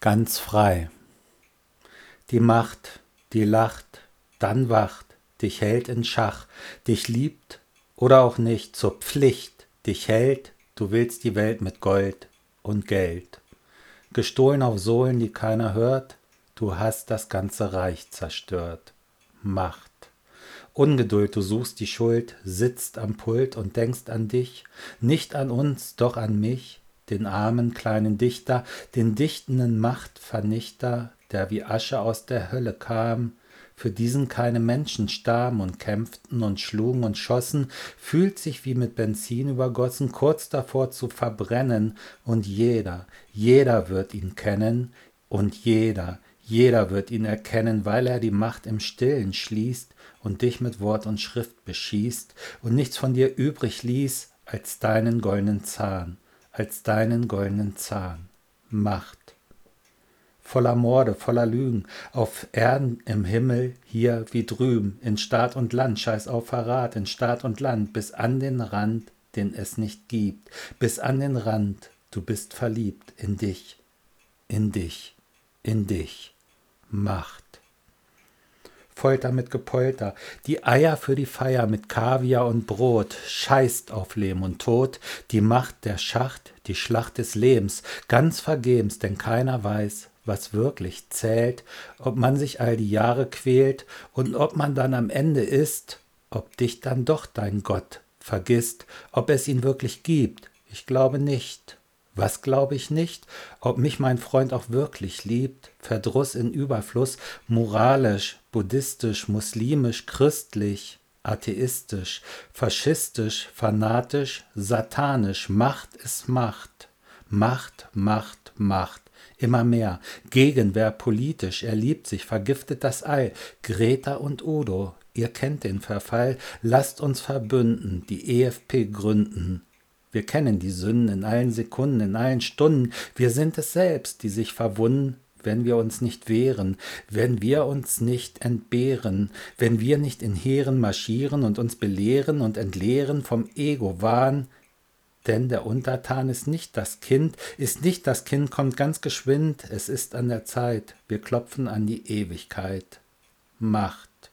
ganz frei. Die Macht, die lacht, dann wacht, dich hält in Schach, dich liebt oder auch nicht, zur Pflicht, dich hält, du willst die Welt mit Gold und Geld. Gestohlen auf Sohlen, die keiner hört, du hast das ganze Reich zerstört. Macht. Ungeduld, du suchst die Schuld, sitzt am Pult und denkst an dich, nicht an uns, doch an mich, den armen kleinen Dichter, den dichtenden Machtvernichter, der wie Asche aus der Hölle kam, für diesen keine Menschen starben und kämpften und schlugen und schossen, fühlt sich wie mit Benzin übergossen, kurz davor zu verbrennen, und jeder, jeder wird ihn kennen, und jeder, jeder wird ihn erkennen, weil er die Macht im Stillen schließt und dich mit Wort und Schrift beschießt und nichts von dir übrig ließ als deinen goldenen Zahn als deinen goldenen Zahn. Macht. Voller Morde, voller Lügen, auf Erden im Himmel, hier wie drüben, in Staat und Land, scheiß auf Verrat, in Staat und Land, bis an den Rand, den es nicht gibt, bis an den Rand, du bist verliebt in dich, in dich, in dich. Macht. Folter mit Gepolter, die Eier für die Feier mit Kaviar und Brot, scheißt auf Lehm und Tod, die Macht der Schacht, die Schlacht des Lebens, ganz vergebens, denn keiner weiß, was wirklich zählt, ob man sich all die Jahre quält und ob man dann am Ende ist, ob dich dann doch dein Gott vergisst, ob es ihn wirklich gibt. Ich glaube nicht. Was glaube ich nicht? Ob mich mein Freund auch wirklich liebt? Verdruss in Überfluss, moralisch, buddhistisch, muslimisch, christlich, atheistisch, faschistisch, fanatisch, satanisch. Macht ist Macht. Macht, Macht, Macht. Immer mehr. Gegenwehr politisch. Er liebt sich, vergiftet das All. Greta und Udo. Ihr kennt den Verfall. Lasst uns verbünden, die EFP gründen. Wir kennen die Sünden in allen Sekunden, in allen Stunden. Wir sind es selbst, die sich verwunden, wenn wir uns nicht wehren, wenn wir uns nicht entbehren, wenn wir nicht in Heeren marschieren und uns belehren und entleeren vom Ego-Wahn. Denn der Untertan ist nicht das Kind, ist nicht das Kind, kommt ganz geschwind, es ist an der Zeit, wir klopfen an die Ewigkeit. Macht.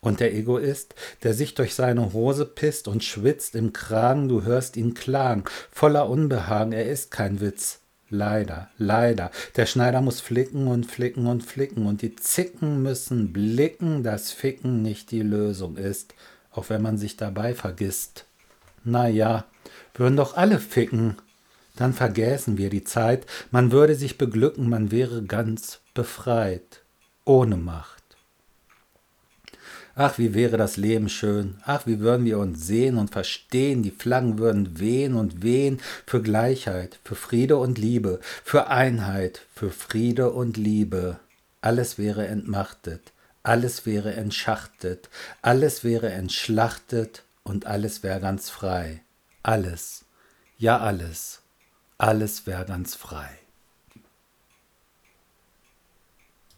Und der Egoist, der sich durch seine Hose pisst und schwitzt im Kragen, du hörst ihn klagen, voller Unbehagen, er ist kein Witz. Leider, leider. Der Schneider muss flicken und flicken und flicken und die Zicken müssen blicken, dass Ficken nicht die Lösung ist, auch wenn man sich dabei vergisst. Na ja, würden doch alle ficken. Dann vergäßen wir die Zeit, man würde sich beglücken, man wäre ganz befreit, ohne Macht. Ach, wie wäre das Leben schön. Ach, wie würden wir uns sehen und verstehen. Die Flaggen würden wehen und wehen für Gleichheit, für Friede und Liebe, für Einheit, für Friede und Liebe. Alles wäre entmachtet, alles wäre entschachtet, alles wäre entschlachtet und alles wäre ganz frei. Alles, ja alles, alles wäre ganz frei.